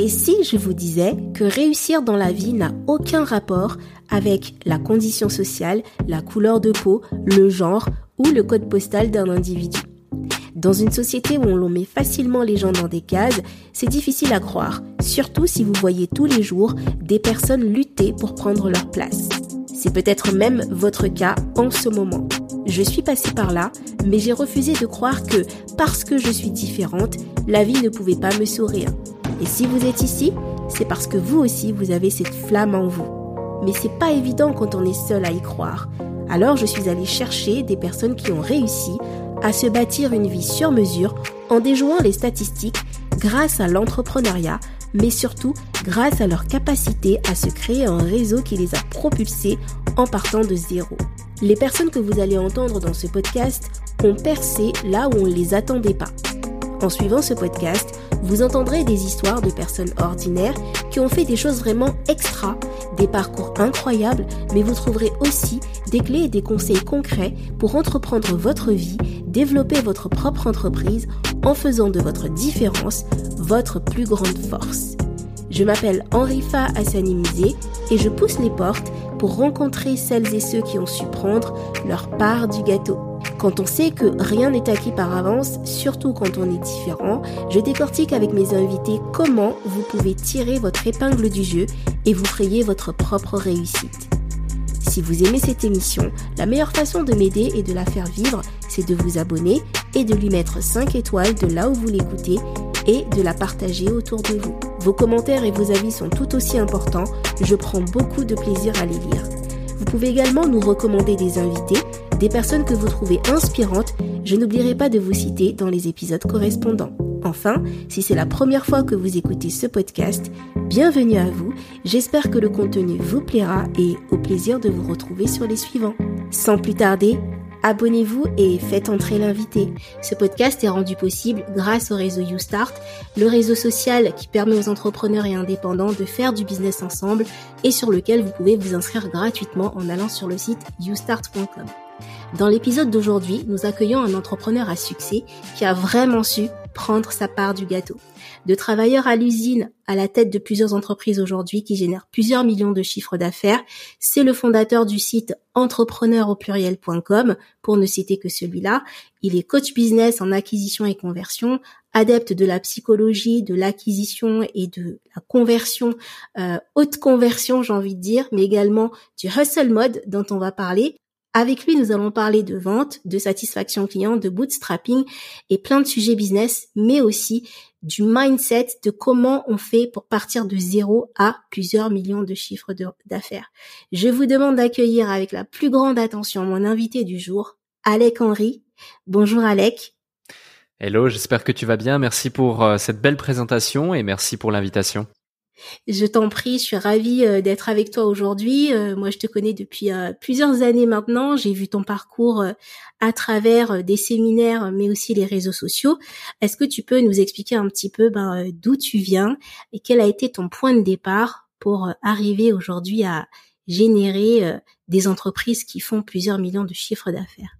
Et si je vous disais que réussir dans la vie n'a aucun rapport avec la condition sociale, la couleur de peau, le genre ou le code postal d'un individu? Dans une société où on met facilement les gens dans des cases, c'est difficile à croire, surtout si vous voyez tous les jours des personnes lutter pour prendre leur place. C'est peut-être même votre cas en ce moment. Je suis passée par là, mais j'ai refusé de croire que parce que je suis différente, la vie ne pouvait pas me sourire. Et si vous êtes ici, c'est parce que vous aussi vous avez cette flamme en vous. Mais c'est pas évident quand on est seul à y croire. Alors je suis allée chercher des personnes qui ont réussi à se bâtir une vie sur mesure en déjouant les statistiques grâce à l'entrepreneuriat, mais surtout grâce à leur capacité à se créer un réseau qui les a propulsés en partant de zéro. Les personnes que vous allez entendre dans ce podcast ont percé là où on ne les attendait pas. En suivant ce podcast, vous entendrez des histoires de personnes ordinaires qui ont fait des choses vraiment extra, des parcours incroyables, mais vous trouverez aussi des clés et des conseils concrets pour entreprendre votre vie, développer votre propre entreprise en faisant de votre différence votre plus grande force. Je m'appelle Henrifa Hassanimizé et je pousse les portes pour rencontrer celles et ceux qui ont su prendre leur part du gâteau. Quand on sait que rien n'est acquis par avance, surtout quand on est différent, je décortique avec mes invités comment vous pouvez tirer votre épingle du jeu et vous frayer votre propre réussite. Si vous aimez cette émission, la meilleure façon de m'aider et de la faire vivre, c'est de vous abonner et de lui mettre 5 étoiles de là où vous l'écoutez et de la partager autour de vous. Vos commentaires et vos avis sont tout aussi importants, je prends beaucoup de plaisir à les lire. Vous pouvez également nous recommander des invités des personnes que vous trouvez inspirantes, je n'oublierai pas de vous citer dans les épisodes correspondants. Enfin, si c'est la première fois que vous écoutez ce podcast, bienvenue à vous. J'espère que le contenu vous plaira et au plaisir de vous retrouver sur les suivants. Sans plus tarder, abonnez-vous et faites entrer l'invité. Ce podcast est rendu possible grâce au réseau YouStart, le réseau social qui permet aux entrepreneurs et indépendants de faire du business ensemble et sur lequel vous pouvez vous inscrire gratuitement en allant sur le site youstart.com. Dans l'épisode d'aujourd'hui, nous accueillons un entrepreneur à succès qui a vraiment su prendre sa part du gâteau. De travailleur à l'usine à la tête de plusieurs entreprises aujourd'hui qui génèrent plusieurs millions de chiffres d'affaires, c'est le fondateur du site entrepreneur au pluriel.com pour ne citer que celui-là. Il est coach business en acquisition et conversion, adepte de la psychologie, de l'acquisition et de la conversion, euh, haute conversion j'ai envie de dire, mais également du hustle mode dont on va parler. Avec lui, nous allons parler de vente, de satisfaction client, de bootstrapping et plein de sujets business, mais aussi du mindset, de comment on fait pour partir de zéro à plusieurs millions de chiffres d'affaires. Je vous demande d'accueillir avec la plus grande attention mon invité du jour, Alec Henry. Bonjour Alec. Hello, j'espère que tu vas bien. Merci pour euh, cette belle présentation et merci pour l'invitation. Je t'en prie, je suis ravie euh, d'être avec toi aujourd'hui. Euh, moi, je te connais depuis euh, plusieurs années maintenant. J'ai vu ton parcours à travers des séminaires, mais aussi les réseaux sociaux. Est-ce que tu peux nous expliquer un petit peu ben, d'où tu viens et quel a été ton point de départ pour arriver aujourd'hui à générer des entreprises qui font plusieurs millions de chiffres d'affaires?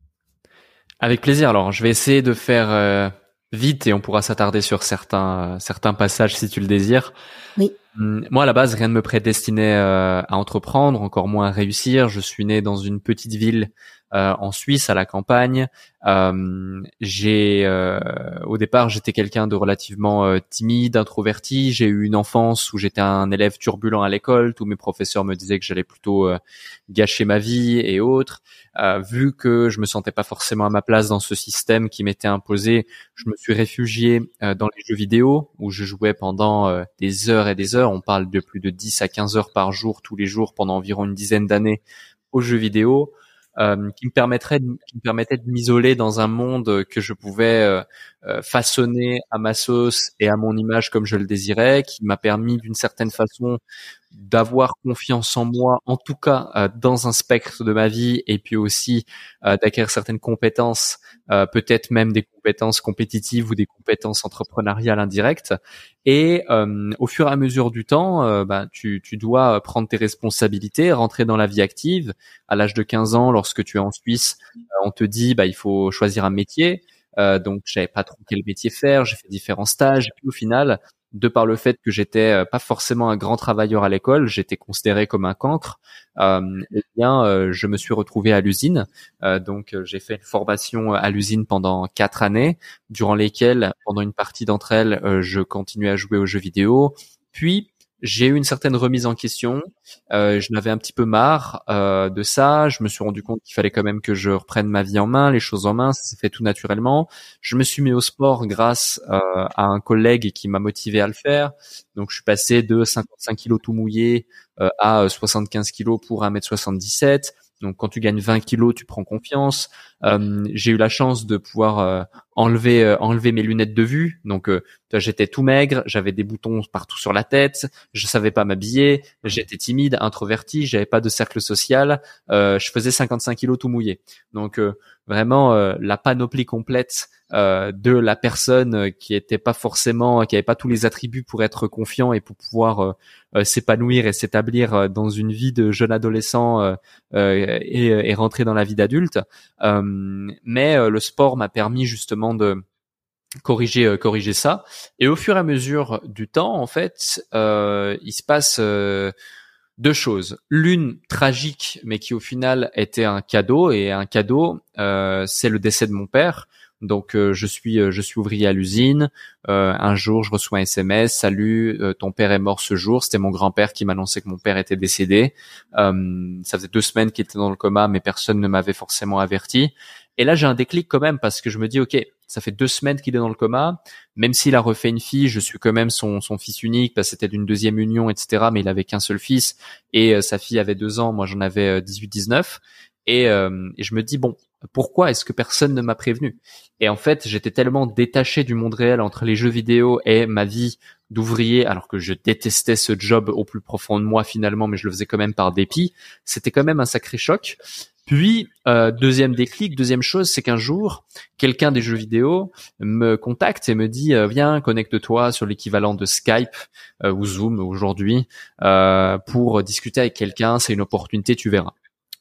Avec plaisir. Alors, je vais essayer de faire vite et on pourra s'attarder sur certains certains passages si tu le désires. Oui. Hum, moi, à la base, rien ne me prédestinait euh, à entreprendre, encore moins à réussir. Je suis né dans une petite ville en Suisse, à la campagne. Euh, j'ai, euh, au départ, j'étais quelqu'un de relativement euh, timide, introverti. J'ai eu une enfance où j'étais un élève turbulent à l'école. Tous mes professeurs me disaient que j'allais plutôt gâcher ma vie et autres. vu que je me sentais pas forcément à ma place dans ce système qui m'était imposé, je me suis réfugié dans les jeux vidéo où je jouais pendant des heures et des heures. On parle de plus de 10 à 15 heures par jour tous les jours pendant environ une dizaine d'années aux jeux vidéo. Euh, qui me permettrait qui me permettait de m'isoler dans un monde que je pouvais euh, euh, façonner à ma sauce et à mon image comme je le désirais, qui m'a permis d'une certaine façon d'avoir confiance en moi, en tout cas euh, dans un spectre de ma vie, et puis aussi euh, d'acquérir certaines compétences, euh, peut-être même des compétences compétitives ou des compétences entrepreneuriales indirectes. Et au fur et à mesure du temps, bah, tu, tu, dois prendre tes responsabilités, rentrer dans la vie active. À l'âge de 15 ans, lorsque tu es en Suisse, on te dit bah, il faut choisir un métier. donc, j'avais pas trop quel métier faire. J'ai fait différents stages. Et puis au final, de par le fait que j'étais euh, pas forcément un grand travailleur à l'école, j'étais considéré comme un cancre. Euh, eh bien, euh, je me suis retrouvé à l'usine. donc, j'ai fait une formation à l'usine pendant quatre années, durant lesquelles, pendant une partie d'entre elles, je continuais à jouer aux jeux vidéo. Puis, j'ai eu une certaine remise en question. Euh, je n'avais un petit peu marre euh, de ça. Je me suis rendu compte qu'il fallait quand même que je reprenne ma vie en main, les choses en main. Ça s'est fait tout naturellement. Je me suis mis au sport grâce euh, à un collègue qui m'a motivé à le faire. Donc, je suis passé de 55 kilos tout mouillé euh, à 75 kilos pour 1m77. Donc quand tu gagnes 20 kilos, tu prends confiance. Euh, j'ai eu la chance de pouvoir euh, enlever euh, enlever mes lunettes de vue. Donc j'étais tout maigre, j'avais des boutons partout sur la tête, je savais pas m'habiller, j'étais timide, introverti, j'avais pas de cercle social, je faisais 55 kilos tout mouillé. Donc vraiment la panoplie complète de la personne qui était pas forcément, qui avait pas tous les attributs pour être confiant et pour pouvoir s'épanouir et s'établir dans une vie de jeune adolescent et, et, rentrer dans la vie d'adulte. mais le sport m'a permis justement de corriger euh, corriger ça et au fur et à mesure du temps en fait euh, il se passe euh, deux choses l'une tragique mais qui au final était un cadeau et un cadeau c'est le décès de mon père donc je suis je suis ouvrier à l'usine. un jour, je reçois un SMS "Salut, ton père est mort ce jour." C'était mon grand-père qui m'annonçait que mon père était décédé. ça faisait deux semaines qu'il était dans le coma, mais personne ne m'avait forcément averti. Et là, j'ai un déclic quand même parce que je me dis "Ok, ça fait deux semaines qu'il est dans le coma. Même s'il a refait une fille, je suis quand même son, son fils unique parce que c'était d'une deuxième union, etc. Mais il avait qu'un seul fils et euh, sa fille avait deux ans. Moi, j'en avais 18-19. Euh, et, euh, et, je me dis bon, pourquoi est-ce que personne ne m'a prévenu? Et en fait, j'étais tellement détaché du monde réel entre les jeux vidéo et ma vie d'ouvrier, alors que je détestais ce job au plus profond de moi finalement, mais je le faisais quand même par dépit. C'était quand même un sacré choc. Puis, euh, deuxième déclic, deuxième chose, c'est qu'un jour, quelqu'un des jeux vidéo me contacte et me dit euh, viens, connecte-toi sur l'équivalent de Skype euh, ou Zoom aujourd'hui pour discuter avec quelqu'un. C'est une opportunité, tu verras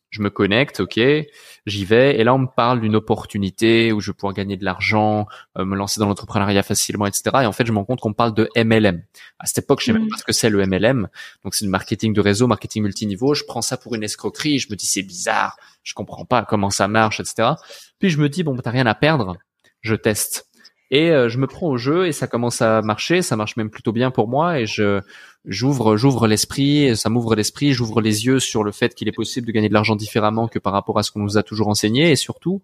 je me connecte, ok, j'y vais, et là on me parle d'une opportunité où je vais pouvoir gagner de l'argent, euh, me lancer dans l'entrepreneuriat facilement, etc. Et en fait, je me rends compte qu'on parle de MLM. À cette époque, je sais même pas ce que c'est le MLM. Donc c'est le marketing de réseau, marketing multiniveau. Je prends ça pour une escroquerie. Je me dis c'est bizarre, je comprends pas comment ça marche, etc. Puis je me dis bon, t'as rien à perdre, je teste. Et euh, je me prends au jeu et ça commence à marcher, ça marche même plutôt bien pour moi et je j'ouvre j'ouvre l'esprit, ça m'ouvre l'esprit, j'ouvre les yeux sur le fait qu'il est possible de gagner de l'argent différemment que par rapport à ce qu'on nous a toujours enseigné. Et surtout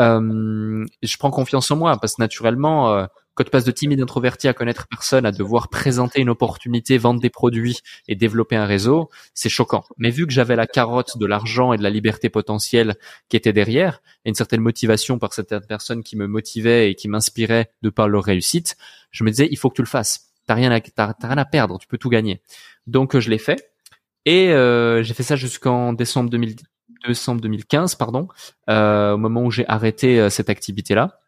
euh, je prends confiance en moi parce que naturellement euh, quand tu passes de timide introverti à connaître personne, à devoir présenter une opportunité, vendre des produits et développer un réseau, c'est choquant. Mais vu que j'avais la carotte de l'argent et de la liberté potentielle qui était derrière, et une certaine motivation par certaines personnes qui me motivaient et qui m'inspiraient de par leur réussite, je me disais, il faut que tu le fasses. T'as rien à, rien à perdre, tu peux tout gagner. Donc, je l'ai fait. Et euh, j'ai fait ça jusqu'en décembre, 2000, décembre 2015, pardon, euh, au moment où j'ai arrêté euh, cette activité-là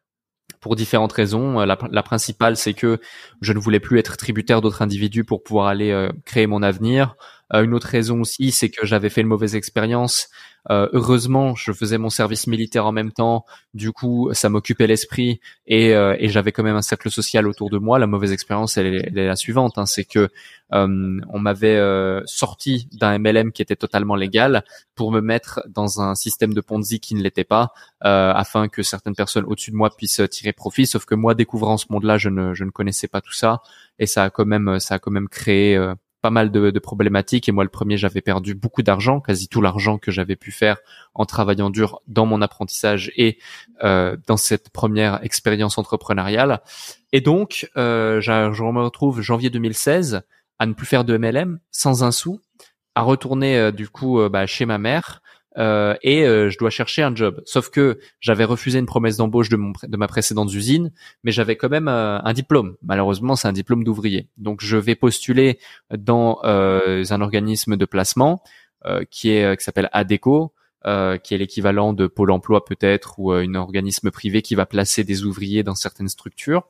pour différentes raisons. Euh, la, principale, c'est que je ne voulais plus être tributaire d'autres individus pour pouvoir aller euh, créer mon avenir. Euh, une autre raison aussi, c'est que j'avais fait une mauvaise expérience. Euh, heureusement, je faisais mon service militaire en même temps. Du coup, ça m'occupait l'esprit et, euh, j'avais quand même un cercle social autour de moi. La mauvaise expérience, elle est, la suivante, hein, c'est que on m'avait sorti d'un MLM qui était totalement légal pour me mettre dans un système de Ponzi qui ne l'était pas, afin que certaines personnes au-dessus de moi puissent tirer profit. Sauf que moi, découvrant ce monde-là, je ne, connaissais pas tout ça et ça a quand même, ça a quand même créé pas mal de, de, problématiques et moi le premier j'avais perdu beaucoup d'argent, quasi tout l'argent que j'avais pu faire en travaillant dur dans mon apprentissage et euh, dans cette première expérience entrepreneuriale. Et donc euh, je me retrouve janvier 2016 à ne plus faire de MLM sans un sou, à retourner euh, du coup euh, bah, chez ma mère euh, et euh, je dois chercher un job. Sauf que j'avais refusé une promesse d'embauche de, mon, de ma précédente usine, mais j'avais quand même euh, un diplôme. Malheureusement, c'est un diplôme d'ouvrier. Donc, je vais postuler dans un organisme de placement qui est qui s'appelle ADECO. qui est l'équivalent de Pôle Emploi peut-être ou un organisme privé qui va placer des ouvriers dans certaines structures.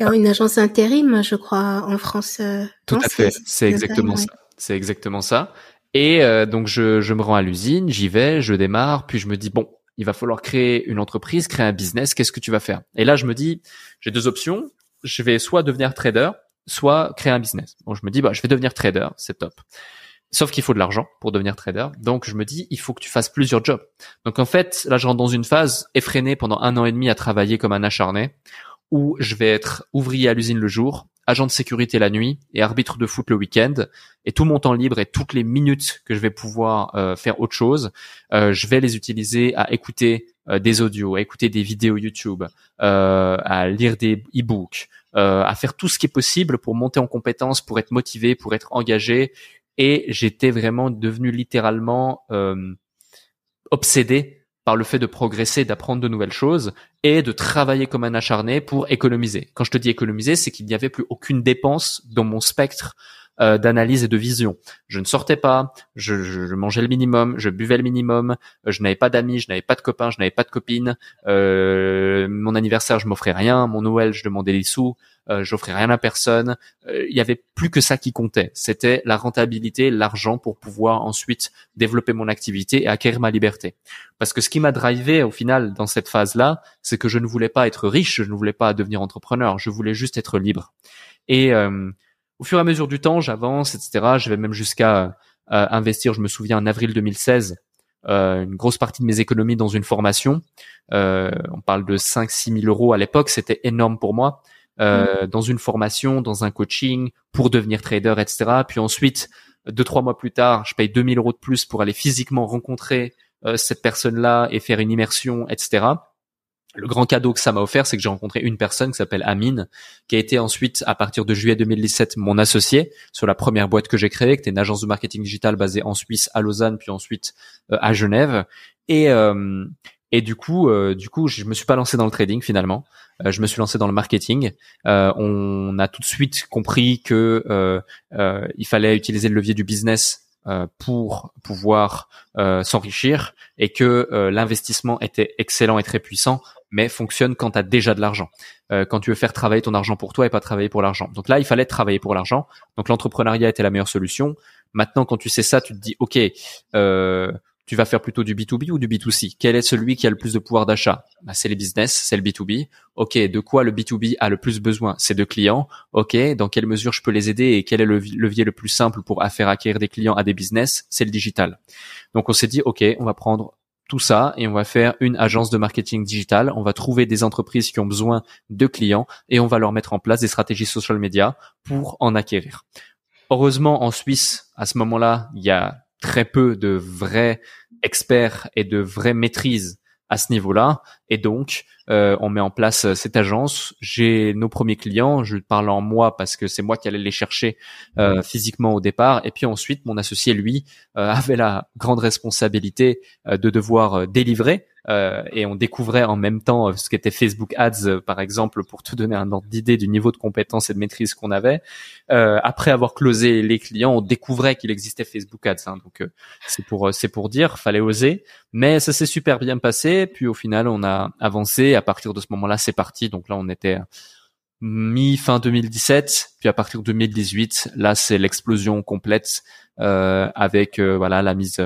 Il y a une agence intérim, je crois, en France. Tout à fait, c'est exactement ça. C'est exactement ça. Et euh, donc je, je me rends à l'usine, j'y vais, je démarre, puis je me dis bon, il va falloir créer une entreprise, créer un business. Qu'est-ce que tu vas faire? Et là, je me dis, j'ai deux options. Je vais soit devenir trader, soit créer un business. Je me dis, bah, je vais devenir trader, c'est top. Sauf qu'il faut de l'argent pour devenir trader. Donc je me dis, il faut que tu fasses plusieurs jobs. Donc en fait, là je rentre dans une phase effrénée pendant un an et demi à travailler comme un acharné, où je vais être ouvrier à l'usine le jour, agent de sécurité la nuit et arbitre de foot le week-end. Et tout mon temps libre et toutes les minutes que je vais pouvoir euh, faire autre chose, euh, je vais les utiliser à écouter euh, des audios, à écouter des vidéos YouTube, à lire des e-books, à faire tout ce qui est possible pour monter en compétences, pour être motivé, pour être engagé et j'étais vraiment devenu littéralement euh, obsédé par le fait de progresser, d'apprendre de nouvelles choses et de travailler comme un acharné pour économiser. Quand je te dis économiser, c'est qu'il n'y avait plus aucune dépense dans mon spectre euh, d'analyse et de vision. Je ne sortais pas, je, je, mangeais le minimum, je buvais le minimum, je n'avais pas d'amis, je n'avais pas de copains, je n'avais pas de copines. Euh, mon anniversaire, je m'offrais rien. Mon Noël, je demandais des sous. Euh, j'offrais rien à personne. Euh, il y avait plus que ça qui comptait. C'était la rentabilité, l'argent pour pouvoir ensuite développer mon activité et acquérir ma liberté. Parce que ce qui m'a drivé au final dans cette phase-là, c'est que je ne voulais pas être riche, je ne voulais pas devenir entrepreneur, je voulais juste être libre. Et euh, au fur et à mesure du temps, j'avance, etc. Je vais même jusqu'à euh, investir, je me souviens, en avril 2016, euh, une grosse partie de mes économies dans une formation. Euh, on parle de 5-6 000 euros à l'époque, c'était énorme pour moi. Euh, mmh. Dans une formation, dans un coaching, pour devenir trader, etc. Puis ensuite, deux trois mois plus tard, je paye 2000 euros de plus pour aller physiquement rencontrer euh, cette personne-là et faire une immersion, etc le grand cadeau que ça m'a offert, c'est que j'ai rencontré une personne qui s'appelle Amine, qui a été ensuite, à partir de juillet 2017, mon associé sur la première boîte que j'ai créée, qui était une agence de marketing digital basée en Suisse, à Lausanne, puis ensuite euh, à Genève. Et euh, et du coup, euh, du coup, je me suis pas lancé dans le trading finalement. je me suis lancé dans le marketing. on a tout de suite compris que il fallait utiliser le levier du business euh, pour pouvoir euh, s'enrichir et que euh, l'investissement était excellent et très puissant, mais fonctionne quand tu as déjà de l'argent. quand tu veux faire travailler ton argent pour toi et pas travailler pour l'argent. Donc là, il fallait travailler pour l'argent. Donc l'entrepreneuriat était la meilleure solution. Maintenant, quand tu sais ça, tu te dis, OK, tu vas faire plutôt du B2B ou du B2C Quel est celui qui a le plus de pouvoir d'achat? Bah, C'est les business, c'est le B2B. Ok, de quoi le B2B a le plus besoin? C'est de clients. Ok, dans quelle mesure je peux les aider et quel est le levier le plus simple pour faire acquérir des clients à des business? C'est le digital. Donc on s'est dit, ok, on va prendre tout ça et on va faire une agence de marketing digital. On va trouver des entreprises qui ont besoin de clients et on va leur mettre en place des stratégies social media pour en acquérir. Heureusement, en Suisse, à ce moment-là, il y a très peu de vrais experts et de vraies maîtrises à ce niveau-là. Et donc, euh, on met en place euh, cette agence. J'ai nos premiers clients. Je parle en moi parce que c'est moi qui allais les chercher euh, physiquement au départ. Et puis ensuite, mon associé, lui, avait la grande responsabilité de devoir délivrer et on découvrait en même temps euh, ce qu'était Facebook Ads, euh, par exemple, pour te donner un ordre d'idée du niveau de compétence et de maîtrise qu'on avait. Euh, après avoir closé les clients, on découvrait qu'il existait Facebook Ads. Hein, donc c'est pour c'est pour dire, fallait oser. Mais ça s'est super bien passé. Puis au final, on a avancé. À partir de ce moment-là, c'est parti. Donc là, on était mi fin 2017, puis à partir de 2018, là c'est l'explosion complète euh, avec voilà la mise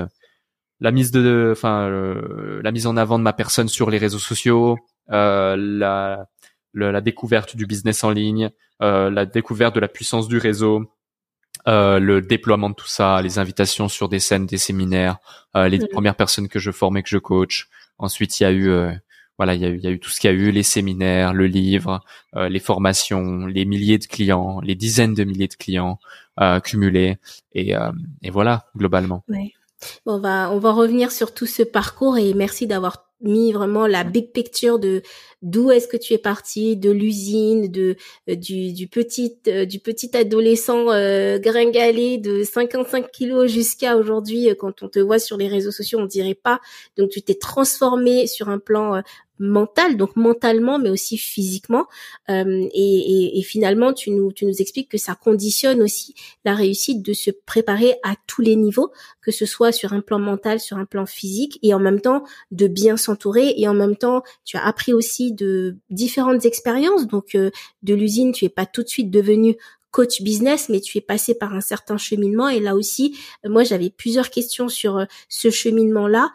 la mise de, enfin, euh, la mise en avant de ma personne sur les réseaux sociaux, euh, la, la découverte du business en ligne, euh, la découverte de la puissance du réseau, euh, le déploiement de tout ça, les invitations sur des scènes, des séminaires, euh, les premières personnes que je forme et que je coach. Ensuite, il y a eu, euh, voilà, il y a eu, il y a eu tout ce qu'il y a eu, les séminaires, le livre, les formations, les milliers de clients, les dizaines de milliers de clients cumulés, et, et voilà, globalement. On va on va revenir sur tout ce parcours et merci d'avoir mis vraiment la big picture de d'où est-ce que tu es parti, de l'usine, de euh, du, du petit euh, du petit adolescent euh, gringalé de 55 kilos jusqu'à aujourd'hui quand on te voit sur les réseaux sociaux on dirait pas. Donc tu t'es transformé sur un plan mental, donc mentalement, mais aussi physiquement. Euh, et, et, finalement, tu nous, tu nous expliques que ça conditionne aussi la réussite de se préparer à tous les niveaux, que ce soit sur un plan mental, sur un plan physique, et en même temps de bien s'entourer. Et en même temps, tu as appris aussi de différentes expériences. Donc, euh, de l'usine, tu es pas tout de suite devenu coach business, mais tu es passé par un certain cheminement. Et là aussi, moi, j'avais plusieurs questions sur ce cheminement-là.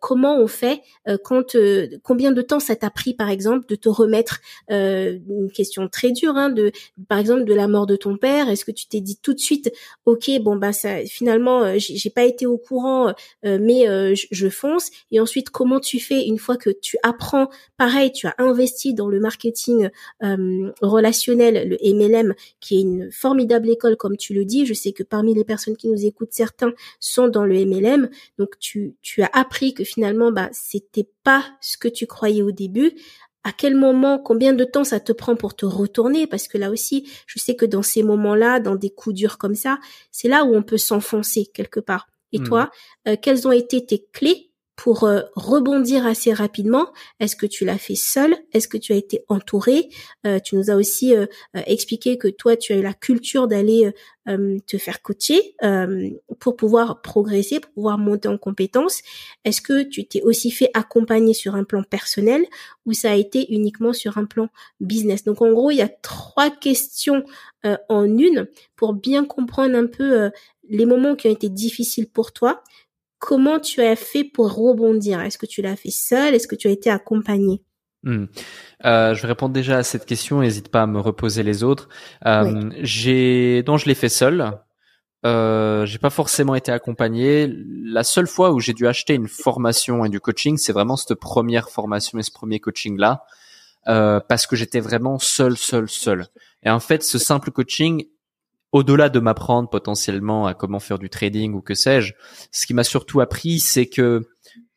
comment on fait quand combien de temps ça t'a pris, par exemple, de te remettre une question très dure, hein, de par exemple de la mort de ton père? Est-ce que tu t'es dit tout de suite, ok, bon bah ça, finalement, j'ai pas été au courant, mais je, je fonce. Et ensuite, comment tu fais une fois que tu apprends, pareil, tu as investi dans le marketing euh, relationnel, le MLM, qui est une formidable école, comme tu le dis. Je sais que parmi les personnes qui nous écoutent, certains sont dans le MLM. Donc, tu, tu as appris que finalement, bah, c'était pas ce que tu croyais au début à quel moment, combien de temps ça te prend pour te retourner? Parce que là aussi, je sais que dans ces moments-là, dans des coups durs comme ça, c'est là où on peut s'enfoncer quelque part. Et mmh. toi, euh, quelles ont été tes clés pour euh, rebondir assez rapidement. Est-ce que tu l'as fait seul Est-ce que tu as été entouré euh, Tu nous as aussi euh, expliqué que toi, tu as eu la culture d'aller te faire coacher pour pouvoir progresser, pour pouvoir monter en compétences. Est-ce que tu t'es aussi fait accompagner sur un plan personnel ou ça a été uniquement sur un plan business? Donc en gros, il y a trois questions en une pour bien comprendre un peu les moments qui ont été difficiles pour toi comment tu as fait pour rebondir? Est-ce que tu l'as fait seul Est-ce que tu as été accompagné hmm. euh, je vais répondre déjà à cette question. N'hésite pas à me reposer les autres. Euh, J'ai, donc je l'ai fait seul. Euh, j'ai pas forcément été accompagné. La seule fois où j'ai dû acheter une formation et du coaching, c'est vraiment cette première formation et ce premier coaching là, euh, parce que j'étais vraiment seul, seul, seul. Et en fait, ce simple coaching au-delà de m'apprendre potentiellement à comment faire du trading ou que sais-je, ce qui m'a surtout appris, c'est que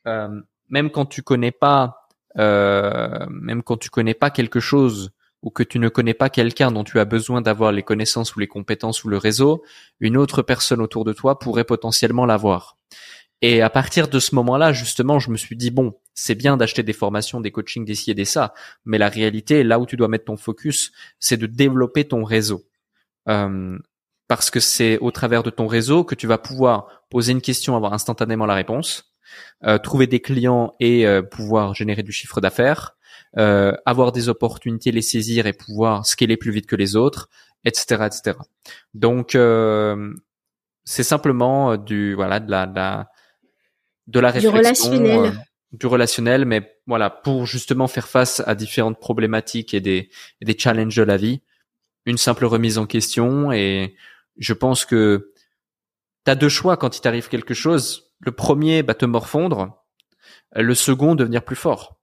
euh, même quand tu connais pas, euh, même quand tu connais pas quelque chose ou que tu ne connais pas quelqu'un dont tu as besoin d'avoir les connaissances ou les compétences ou le réseau, une autre personne autour de toi pourrait potentiellement l'avoir. Et à partir de ce moment-là, justement, je me suis dit bon, c'est bien d'acheter des formations, des coachings, des ci et des ça, mais la réalité, là où tu dois mettre ton focus, c'est de développer ton réseau. Euh, parce que c'est au travers de ton réseau que tu vas pouvoir poser une question, avoir instantanément la réponse, euh, trouver des clients et euh, pouvoir générer du chiffre d'affaires, euh, avoir des opportunités, les saisir et pouvoir scaler plus vite que les autres, etc., etc. Donc c'est simplement du voilà de la de la, de la réflexion, du relationnel, du relationnel, mais voilà pour justement faire face à différentes problématiques et des et des challenges de la vie, une simple remise en question et je pense que tu as deux choix quand il t'arrive quelque chose. Le premier, bah, te morfondre. Le second, devenir plus fort.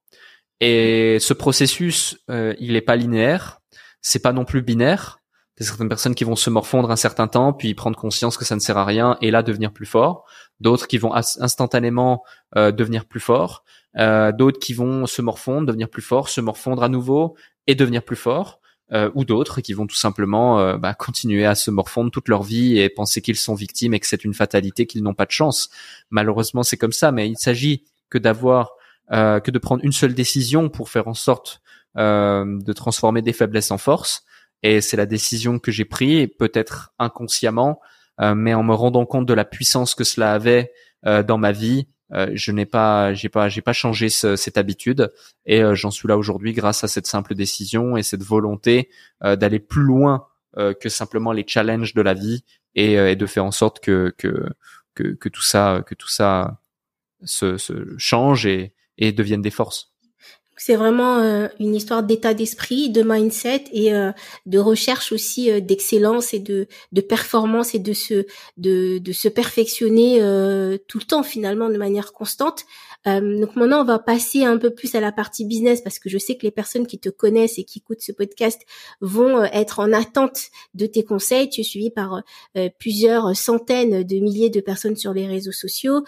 Et ce processus, euh, il est pas linéaire. C'est pas non plus binaire. Il y a certaines personnes qui vont se morfondre un certain temps, puis prendre conscience que ça ne sert à rien, et là devenir plus fort. D'autres qui vont instantanément euh, devenir plus fort. Euh, D'autres qui vont se morfondre, devenir plus fort, se morfondre à nouveau et devenir plus fort. Euh, ou d'autres qui vont tout simplement euh, bah, continuer à se morfondre toute leur vie et penser qu'ils sont victimes et que c'est une fatalité, qu'ils n'ont pas de chance. Malheureusement, c'est comme ça, mais il s'agit que d'avoir euh, que de prendre une seule décision pour faire en sorte de transformer des faiblesses en force. Et c'est la décision que j'ai prise, peut-être inconsciemment, mais en me rendant compte de la puissance que cela avait dans ma vie euh, je n'ai pas, j'ai pas, j'ai pas changé cette habitude et euh, j'en suis là aujourd'hui grâce à cette simple décision et cette volonté euh, d'aller plus loin que simplement les challenges de la vie et, de faire en sorte que, que que, que tout ça, que tout ça se, se change et, et devienne des forces. C'est vraiment euh, une histoire d'état d'esprit, de mindset et euh, de recherche aussi euh, d'excellence et de, de performance et de se de, de se perfectionner tout le temps finalement de manière constante. donc maintenant on va passer un peu plus à la partie business parce que je sais que les personnes qui te connaissent et qui écoutent ce podcast vont être en attente de tes conseils. Tu es suivi par plusieurs centaines de milliers de personnes sur les réseaux sociaux.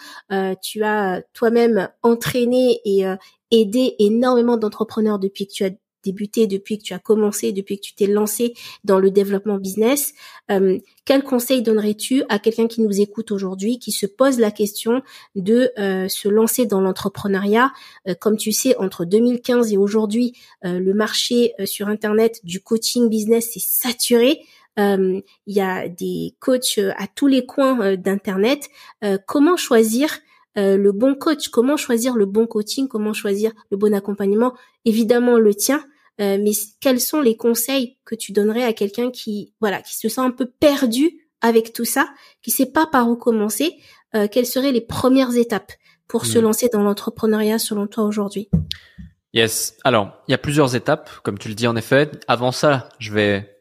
tu as toi-même entraîné et aider énormément d'entrepreneurs depuis que tu as débuté, depuis que tu as commencé, depuis que tu t'es lancé dans le développement business. Euh, quel conseil donnerais-tu à quelqu'un qui nous écoute aujourd'hui, qui se pose la question de euh, se lancer dans l'entrepreneuriat? Euh, Comme tu sais, entre 2015 et aujourd'hui, le marché sur Internet du coaching business est saturé. Il y a des coachs à tous les coins d'Internet. comment choisir euh, le bon coach, comment choisir le bon coaching, comment choisir le bon accompagnement, évidemment le tien. Euh, mais quels sont les conseils que tu donnerais à quelqu'un qui, voilà, qui se sent un peu perdu avec tout ça, qui sait pas par où commencer? Euh, Quelles seraient les premières étapes pour se hmm. lancer dans l'entrepreneuriat selon toi aujourd'hui? Yes. Alors, il y a plusieurs étapes, comme tu le dis en effet. Avant ça, je vais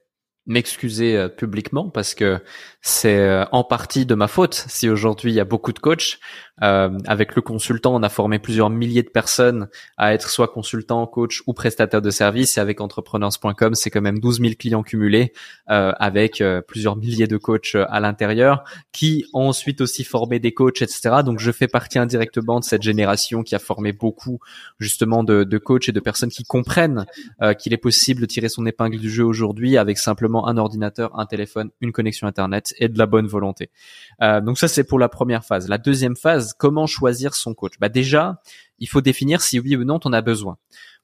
m'excuser euh, publiquement parce que c'est euh, en partie de ma faute si aujourd'hui il y a beaucoup de coachs. Euh, avec le consultant, on a formé plusieurs milliers de personnes à être soit consultant, coach ou prestataire de services. Et avec entrepreneurs.com, c'est quand même 12 000 clients cumulés euh, avec euh, plusieurs milliers de coachs à l'intérieur qui ont ensuite aussi formé des coachs, etc. Donc je fais partie indirectement de cette génération qui a formé beaucoup justement de, de coachs et de personnes qui comprennent qu'il est possible de tirer son épingle du jeu aujourd'hui avec simplement un ordinateur, un téléphone, une connexion Internet et de la bonne volonté. donc ça, c'est pour la première phase. La deuxième phase, comment choisir son coach? Bah déjà, il faut définir si oui ou non on a besoin.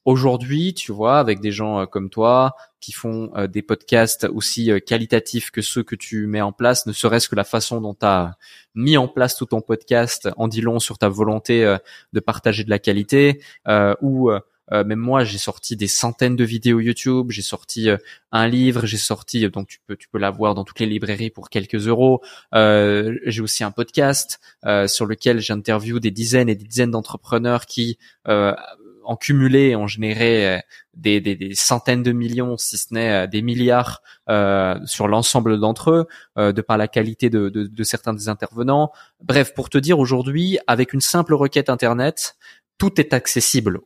Aujourd'hui, tu vois, avec des gens euh, comme toi qui font euh, des podcasts aussi euh, qualitatifs que ceux que tu mets en place, ne serait-ce que la façon dont tu as mis en place tout ton podcast en dit long sur ta volonté de partager de la qualité, ou euh, même moi, j'ai sorti des centaines de vidéos YouTube, j'ai sorti euh, un livre, j'ai sorti euh, donc tu peux tu peux l'avoir dans toutes les librairies pour quelques euros. j'ai aussi un podcast sur lequel j'interviewe des dizaines et des dizaines d'entrepreneurs qui en cumulé ont généré des, des, des, centaines de millions, si ce n'est des milliards euh, sur l'ensemble d'entre eux, euh, de par la qualité de, de, de, certains des intervenants. Bref, pour te dire aujourd'hui, avec une simple requête internet, tout est accessible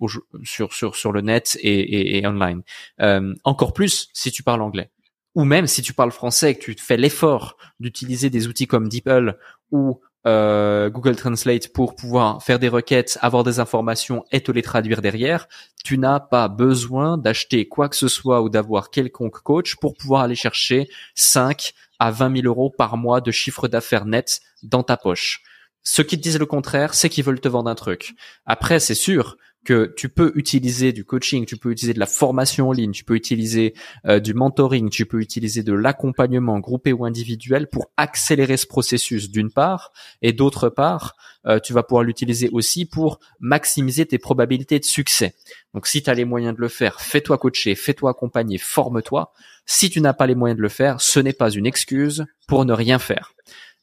sur le net et, et, online. Euh, encore plus si tu parles anglais, ou même si tu parles français et que tu fais l'effort d'utiliser des outils comme DeepL ou euh, Google Translate pour pouvoir faire des requêtes, avoir des informations et te les traduire derrière, tu n'as pas besoin d'acheter quoi que ce soit ou d'avoir quelconque coach pour pouvoir aller chercher 5 à 20 000 euros par mois de chiffre d'affaires net dans ta poche. Ceux qui te disent le contraire, c'est qu'ils veulent te vendre un truc. Après, c'est sûr que tu peux utiliser du coaching, tu peux utiliser de la formation en ligne, tu peux utiliser euh, du mentoring, tu peux utiliser de l'accompagnement groupé ou individuel pour accélérer ce processus d'une part, et d'autre part, euh, tu vas pouvoir l'utiliser aussi pour maximiser tes probabilités de succès. Donc si tu as les moyens de le faire, fais-toi coacher, fais-toi accompagner, forme-toi. Si tu n'as pas les moyens de le faire, ce n'est pas une excuse pour ne rien faire.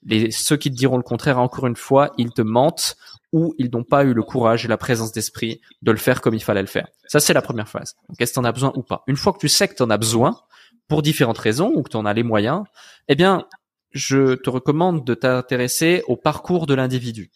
Les, ceux qui te diront le contraire, encore une fois, ils te mentent ou ils n'ont pas eu le courage et la présence d'esprit de le faire comme il fallait le faire. Ça, c'est la première phase. Donc, est-ce que tu en as besoin ou pas Une fois que tu sais que tu en as besoin, pour différentes raisons, ou que tu en as les moyens, eh bien, je te recommande de t'intéresser au parcours de l'individu.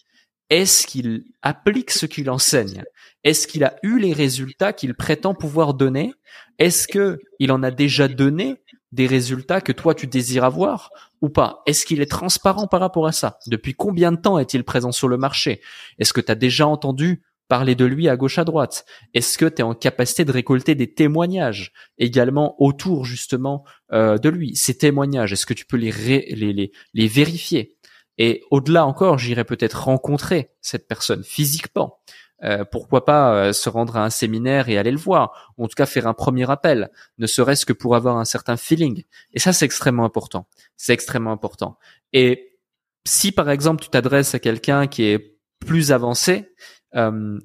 Est-ce qu'il applique ce qu'il enseigne? Est-ce qu'il a eu les résultats qu'il prétend pouvoir donner? Est-ce que il en a déjà donné des résultats que toi tu désires avoir? Ou pas? Est-ce qu'il est transparent par rapport à ça? Depuis combien de temps est-il présent sur le marché? Est-ce que tu as déjà entendu parler de lui à gauche à droite? Est-ce que tu es en capacité de récolter des témoignages également autour justement euh, de lui Ces témoignages, est-ce que tu peux les, les, les vérifier? Et au-delà encore, j'irais peut-être rencontrer cette personne physiquement. Euh, pourquoi pas euh, se rendre à un séminaire et aller le voir, ou en tout cas faire un premier appel, ne serait-ce que pour avoir un certain feeling. Et ça, c'est extrêmement important. C'est extrêmement important. Et si par exemple tu t'adresses à quelqu'un qui est plus avancé, euh,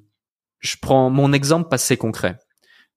je prends mon exemple passé concret.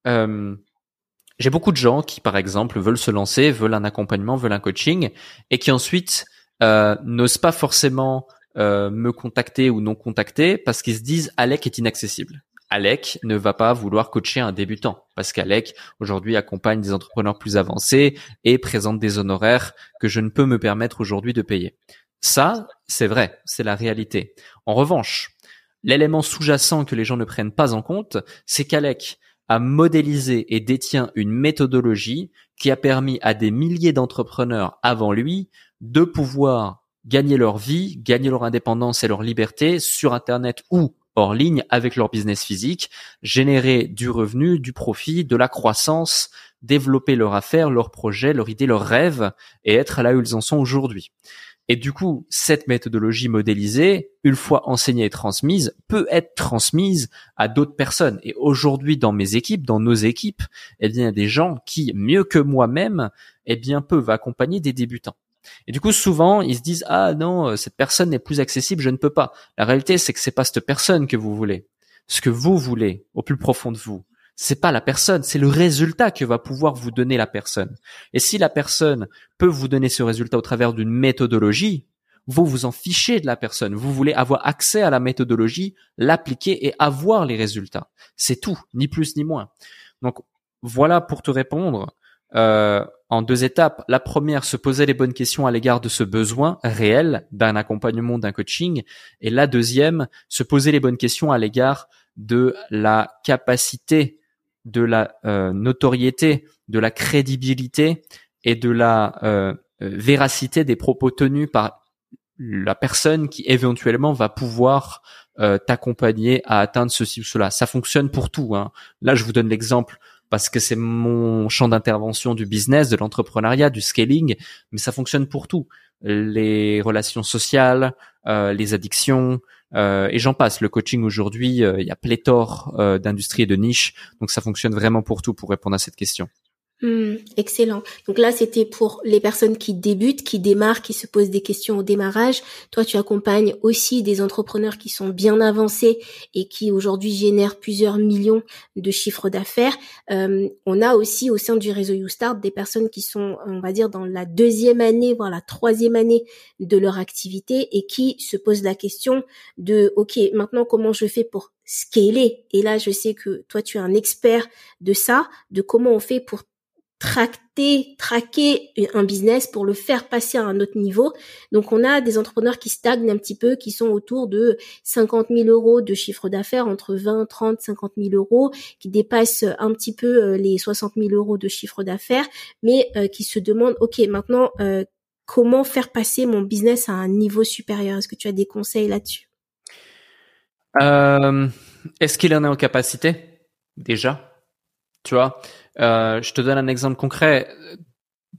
J'ai beaucoup de gens qui, par exemple, veulent se lancer, veulent un accompagnement, veulent un coaching, et qui ensuite n'osent pas forcément euh, me contacter ou non contacter parce qu'ils se disent Alec est inaccessible. Alec ne va pas vouloir coacher un débutant parce qu'Alec aujourd'hui accompagne des entrepreneurs plus avancés et présente des honoraires que je ne peux me permettre aujourd'hui de payer. Ça, c'est vrai, c'est la réalité. En revanche, l'élément sous-jacent que les gens ne prennent pas en compte, c'est qu'Alec a modélisé et détient une méthodologie qui a permis à des milliers d'entrepreneurs avant lui de pouvoir gagner leur vie, gagner leur indépendance et leur liberté sur Internet ou hors ligne avec leur business physique, générer du revenu, du profit, de la croissance, développer leur affaire, leur projet, leur idée, leur rêve et être là où ils en sont aujourd'hui. Et du coup, cette méthodologie modélisée, une fois enseignée et transmise, peut être transmise à d'autres personnes. Et aujourd'hui, dans mes équipes, dans nos équipes, eh bien, il y a des gens qui, mieux que moi-même, eh bien, peuvent accompagner des débutants. Et du coup, souvent, ils se disent ah non, euh, cette personne n'est plus accessible, je ne peux pas. La réalité, c'est que c'est pas cette personne que vous voulez. Ce que vous voulez, au plus profond de vous, c'est pas la personne, c'est le résultat que va pouvoir vous donner la personne. Et si la personne peut vous donner ce résultat au travers d'une méthodologie, vous vous en fichez de la personne. Vous voulez avoir accès à la méthodologie, l'appliquer et avoir les résultats. C'est tout, ni plus ni moins. Donc voilà pour te répondre. Euh, en deux étapes. La première, se poser les bonnes questions à l'égard de ce besoin réel d'un accompagnement, d'un coaching. Et la deuxième, se poser les bonnes questions à l'égard de la capacité, de la euh, notoriété, de la crédibilité et de la euh, véracité des propos tenus par la personne qui éventuellement va pouvoir euh, t'accompagner à atteindre ceci ou cela. Ça fonctionne pour tout. Hein. Là, je vous donne l'exemple parce que c'est mon champ d'intervention du business, de l'entrepreneuriat, du scaling, mais ça fonctionne pour tout. Les relations sociales, euh, les addictions, euh, et j'en passe. Le coaching aujourd'hui, il y a pléthore d'industries et de niches, donc ça fonctionne vraiment pour tout pour répondre à cette question. Hmm, excellent. Donc là, c'était pour les personnes qui débutent, qui démarrent, qui se posent des questions au démarrage. Toi, tu accompagnes aussi des entrepreneurs qui sont bien avancés et qui aujourd'hui génèrent plusieurs millions de chiffres d'affaires. Euh, on a aussi au sein du réseau YouStart des personnes qui sont, on va dire, dans la deuxième année, voire la troisième année de leur activité et qui se posent la question de, OK, maintenant, comment je fais pour scaler? Et là, je sais que toi, tu es un expert de ça, de comment on fait pour tracter, traquer un business pour le faire passer à un autre niveau. Donc on a des entrepreneurs qui stagnent un petit peu, qui sont autour de 50 000 euros de chiffre d'affaires, entre 20, 30, 50 000 euros, qui dépassent un petit peu euh, les 60 000 euros de chiffre d'affaires, mais euh, qui se demandent, ok, maintenant, euh, comment faire passer mon business à un niveau supérieur? Est-ce que tu as des conseils là-dessus? Est-ce qu'il en est en capacité déjà tu vois, euh, je te donne un exemple concret.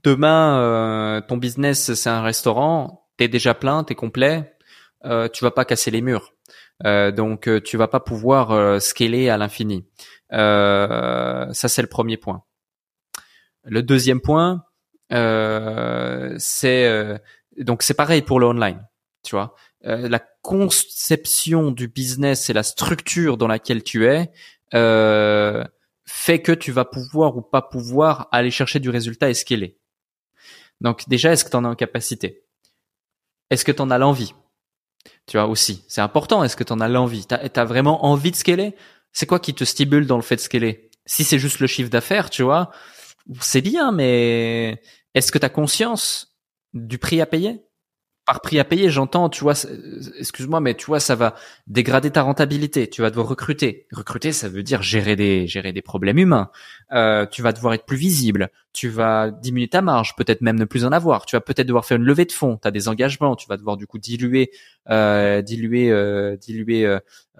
Demain, euh, ton business c'est un restaurant, t'es déjà plein, t'es complet, euh, tu vas pas casser les murs. Euh, donc euh, tu vas pas pouvoir euh, scaler à l'infini. ça c'est le premier point. Le deuxième point, c'est donc c'est pareil pour le online. Tu vois, la conception du business et la structure dans laquelle tu es. Euh, fait que tu vas pouvoir ou pas pouvoir aller chercher du résultat et scaler. Donc déjà, est-ce que tu en as en capacité? Est-ce que tu en as l'envie? Tu vois aussi, c'est important, est-ce que tu en as l'envie? Tu as, vraiment envie de scaler? C'est quoi qui te stimule dans le fait de scaler? Si c'est juste le chiffre d'affaires, tu vois, c'est bien, mais est-ce que tu as conscience du prix à payer? Par prix à payer, j'entends, tu vois, excuse-moi, mais tu vois, ça va dégrader ta rentabilité. Tu vas devoir recruter. Recruter, ça veut dire gérer des gérer des problèmes humains. Euh, tu vas devoir être plus visible. Tu vas diminuer ta marge, peut-être même ne plus en avoir. Tu vas peut-être devoir faire une levée de fonds. Tu as des engagements. Tu vas devoir du coup diluer, euh, diluer, euh, diluer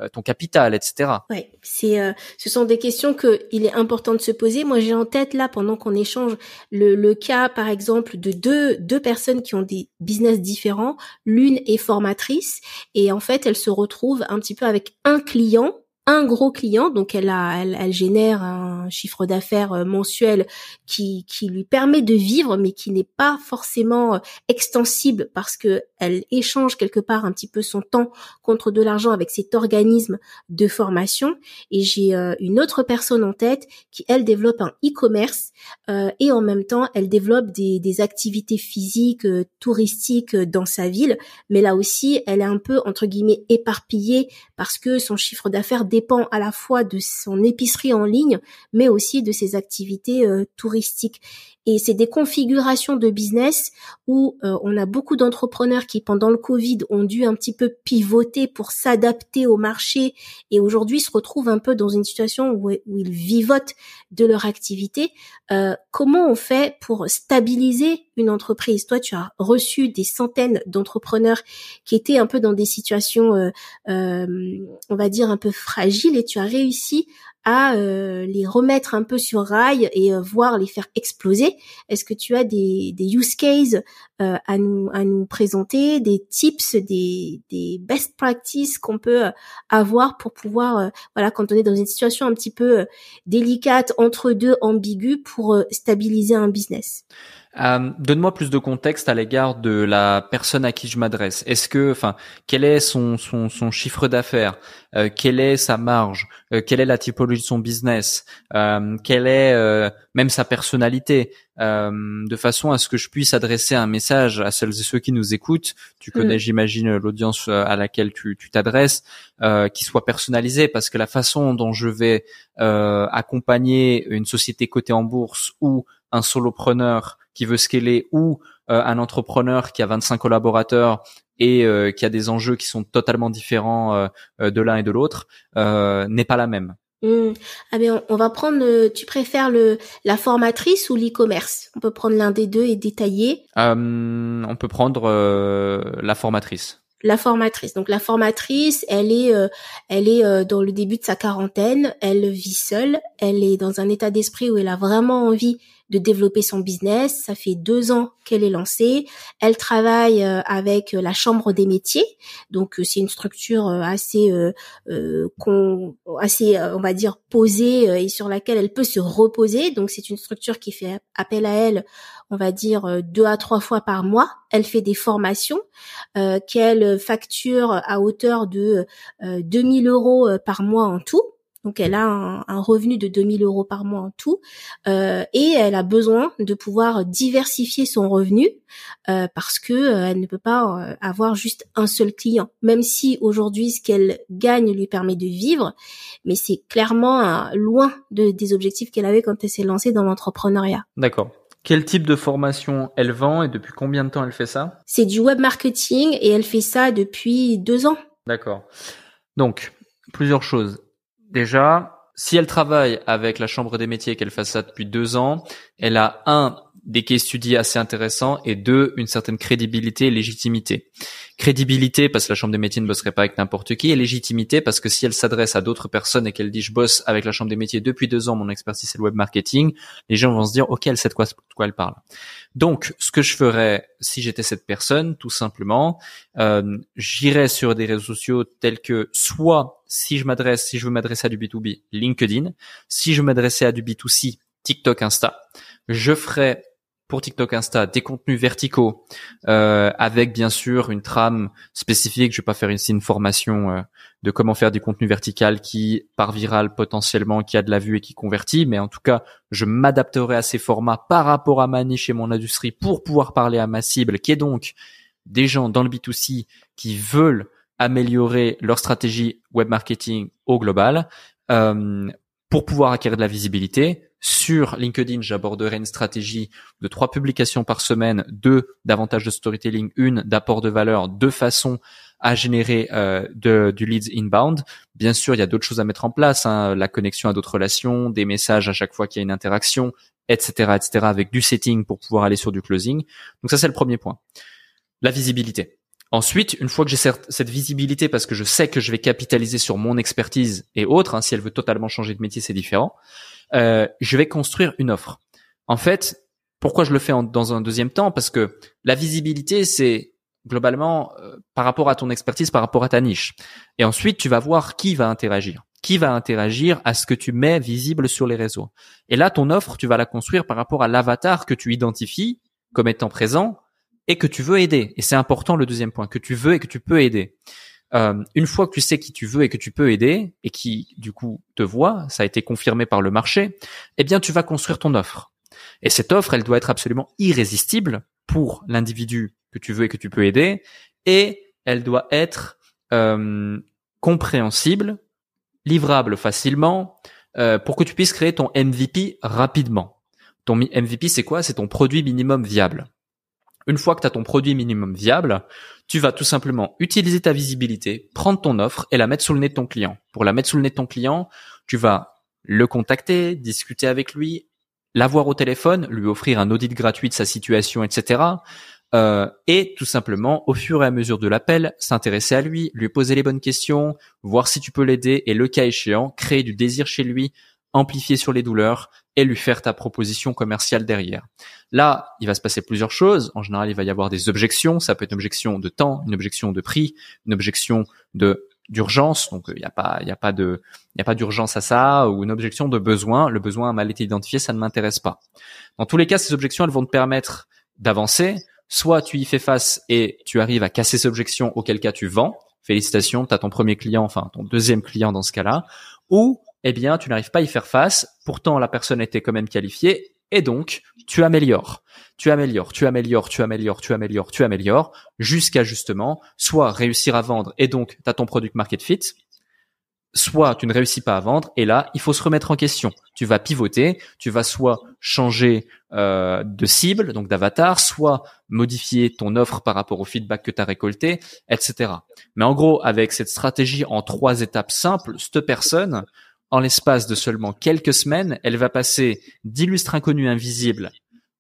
euh, ton capital, etc. Ouais, c'est, euh, ce sont des questions que il est important de se poser. Moi, j'ai en tête là, pendant qu'on échange, le, le cas, par exemple, de deux deux personnes qui ont des business différents. L'une est formatrice et en fait, elle se retrouve un petit peu avec un client un gros client, donc elle a, elle, elle génère un chiffre d'affaires euh, mensuel qui, qui lui permet de vivre, mais qui n'est pas forcément euh, extensible parce que elle échange quelque part un petit peu son temps contre de l'argent avec cet organisme de formation. Et j'ai euh, une autre personne en tête qui elle développe un e-commerce et en même temps elle développe des, des activités physiques, touristiques dans sa ville, mais là aussi elle est un peu entre guillemets éparpillée parce que son chiffre d'affaires à la fois de son épicerie en ligne, mais aussi de ses activités euh, touristiques. Et c'est des configurations de business où euh, on a beaucoup d'entrepreneurs qui, pendant le Covid, ont dû un petit peu pivoter pour s'adapter au marché et aujourd'hui se retrouvent un peu dans une situation où, ils vivotent de leur activité. Euh, comment on fait pour stabiliser une entreprise? Toi, tu as reçu des centaines d'entrepreneurs qui étaient un peu dans des situations, euh, on va dire, un peu fragiles et tu as réussi à euh, les remettre un peu sur rail et euh, voir les faire exploser. Est-ce que tu as des, des use cases euh, à nous à nous présenter, des tips, des, des best practices qu'on peut avoir pour pouvoir voilà quand on est dans une situation un petit peu délicate entre deux ambigus pour stabiliser un business? Euh, donne-moi plus de contexte à l'égard de la personne à qui je m'adresse. Est-ce que, enfin, quel est son son, son chiffre d'affaires? Euh, Quelle est sa marge? Euh, Quelle est la typologie de son business? Quelle est même sa personnalité? De façon à ce que je puisse adresser un message à celles et ceux qui nous écoutent. Tu connais, mm. j'imagine, l'audience à laquelle tu t'adresses, qui soit personnalisé, parce que la façon dont je vais accompagner une société cotée en bourse ou un solopreneur qui veut scaler ou euh, un entrepreneur qui a 25 collaborateurs et euh, qui a des enjeux qui sont totalement différents euh, de l'un et de l'autre n'est pas la même. Mmh. Ah ben on, va prendre. tu préfères le la formatrice ou l'e-commerce? On peut prendre l'un des deux et détailler. on peut prendre la formatrice la formatrice. Donc la formatrice, elle est, elle est dans le début de sa quarantaine, elle vit seule, elle est dans un état d'esprit où elle a vraiment envie de développer son business. Ça fait deux ans qu'elle est lancée. Elle travaille euh, avec euh, la Chambre des métiers. Donc euh, c'est une structure assez, assez, on va dire posée et sur laquelle elle peut se reposer. Donc c'est une structure qui fait appel à elle, on va dire deux à trois fois par mois. Elle fait des formations qu'elle facture à hauteur de 2000 euros par mois en tout. Donc elle a un, revenu de 2000 euros par mois en tout euh, et elle a besoin de pouvoir diversifier son revenu euh, parce que euh, elle ne peut pas avoir juste un seul client. Même si aujourd'hui ce qu'elle gagne lui permet de vivre, mais c'est clairement loin de, des objectifs qu'elle avait quand elle s'est lancée dans l'entrepreneuriat. D'accord. Quel type de formation elle vend et depuis combien de temps elle fait ça? C'est du web marketing et elle fait ça depuis deux ans. D'accord. Donc plusieurs choses Déjà, si elle travaille avec la Chambre des métiers, qu'elle fasse ça depuis deux ans, elle a un des cas studies assez intéressants et deux, une certaine crédibilité et légitimité. Crédibilité parce que la Chambre des métiers ne bosserait pas avec n'importe qui et légitimité parce que si elle s'adresse à d'autres personnes et qu'elle dit je bosse avec la Chambre des métiers depuis deux ans, mon expertise c'est le web marketing, les gens vont se dire ok elle sait de quoi, de quoi elle parle. Donc ce que je ferais si j'étais cette personne, tout simplement, euh, j'irais sur des réseaux sociaux tels que soit si je m'adresse, si je veux m'adresser à du B2B, LinkedIn, si je m'adressais à du B2C, TikTok, Insta, je ferais pour TikTok Insta des contenus verticaux euh, avec bien sûr une trame spécifique. Je vais pas faire ici une formation euh, de comment faire du contenu vertical qui part viral potentiellement, qui a de la vue et qui convertit, mais en tout cas, je m'adapterai à ces formats par rapport à ma niche et mon industrie pour pouvoir parler à ma cible, qui est donc des gens dans le B2C qui veulent améliorer leur stratégie web marketing au global euh, pour pouvoir acquérir de la visibilité, sur LinkedIn, j'aborderai une stratégie de trois publications par semaine, deux davantage de storytelling, une d'apport de valeur, deux façons à générer euh, du leads inbound. Bien sûr, il y a d'autres choses à mettre en place, hein, la connexion à d'autres relations, des messages à chaque fois qu'il y a une interaction, etc., etc., avec du setting pour pouvoir aller sur du closing. Donc ça, c'est le premier point. La visibilité. Ensuite, une fois que j'ai cette visibilité, parce que je sais que je vais capitaliser sur mon expertise et autres, hein, si elle veut totalement changer de métier, c'est différent. Euh, je vais construire une offre. En fait, pourquoi je le fais dans un deuxième temps? Parce que la visibilité, c'est globalement euh, par rapport à ton expertise, par rapport à ta niche. Et ensuite, tu vas voir qui va interagir. Qui va interagir à ce que tu mets visible sur les réseaux. Et là, ton offre, tu vas la construire par rapport à l'avatar que tu identifies comme étant présent et que tu veux aider. Et c'est important le deuxième point, que tu veux et que tu peux aider. Euh, une fois que tu sais qui tu veux et que tu peux aider et qui du coup te voit, ça a été confirmé par le marché, eh bien tu vas construire ton offre. Et cette offre, elle doit être absolument irrésistible pour l'individu que tu veux et que tu peux aider, et elle doit être euh, compréhensible, livrable facilement, euh, pour que tu puisses créer ton MVP rapidement. Ton MVP, c'est quoi? C'est ton produit minimum viable. Une fois que tu as ton produit minimum viable, tu vas tout simplement utiliser ta visibilité, prendre ton offre et la mettre sous le nez de ton client. Pour la mettre sous le nez de ton client, tu vas le contacter, discuter avec lui, l'avoir au téléphone, lui offrir un audit gratuit de sa situation, etc. Euh, et tout simplement, au fur et à mesure de l'appel, s'intéresser à lui, lui poser les bonnes questions, voir si tu peux l'aider et le cas échéant, créer du désir chez lui, amplifier sur les douleurs et lui faire ta proposition commerciale derrière. Là, il va se passer plusieurs choses. En général, il va y avoir des objections. Ça peut être une objection de temps, une objection de prix, une objection de d'urgence, donc il n'y a pas, il a pas de, il a pas d'urgence à ça, ou une objection de besoin. Le besoin a mal été identifié, ça ne m'intéresse pas. Dans tous les cas, ces objections, elles vont te permettre d'avancer. Soit tu y fais face et tu arrives à casser ces objections, auquel cas tu vends. Félicitations, tu as ton premier client, enfin ton deuxième client dans ce cas-là. Ou eh bien, tu n'arrives pas à y faire face. Pourtant, la personne était quand même qualifiée et donc tu améliores, tu améliores, tu améliores, tu améliores, tu améliores, tu améliores, jusqu'à justement soit réussir à vendre et donc tu as ton product market fit, soit tu ne réussis pas à vendre et là il faut se remettre en question. Tu vas pivoter, tu vas soit changer euh, de cible, donc d'avatar, soit modifier ton offre par rapport au feedback que tu as récolté, etc. Mais en gros, avec cette stratégie en trois étapes simples, cette personne, en l'espace de seulement quelques semaines, elle va passer d'illustre inconnu invisible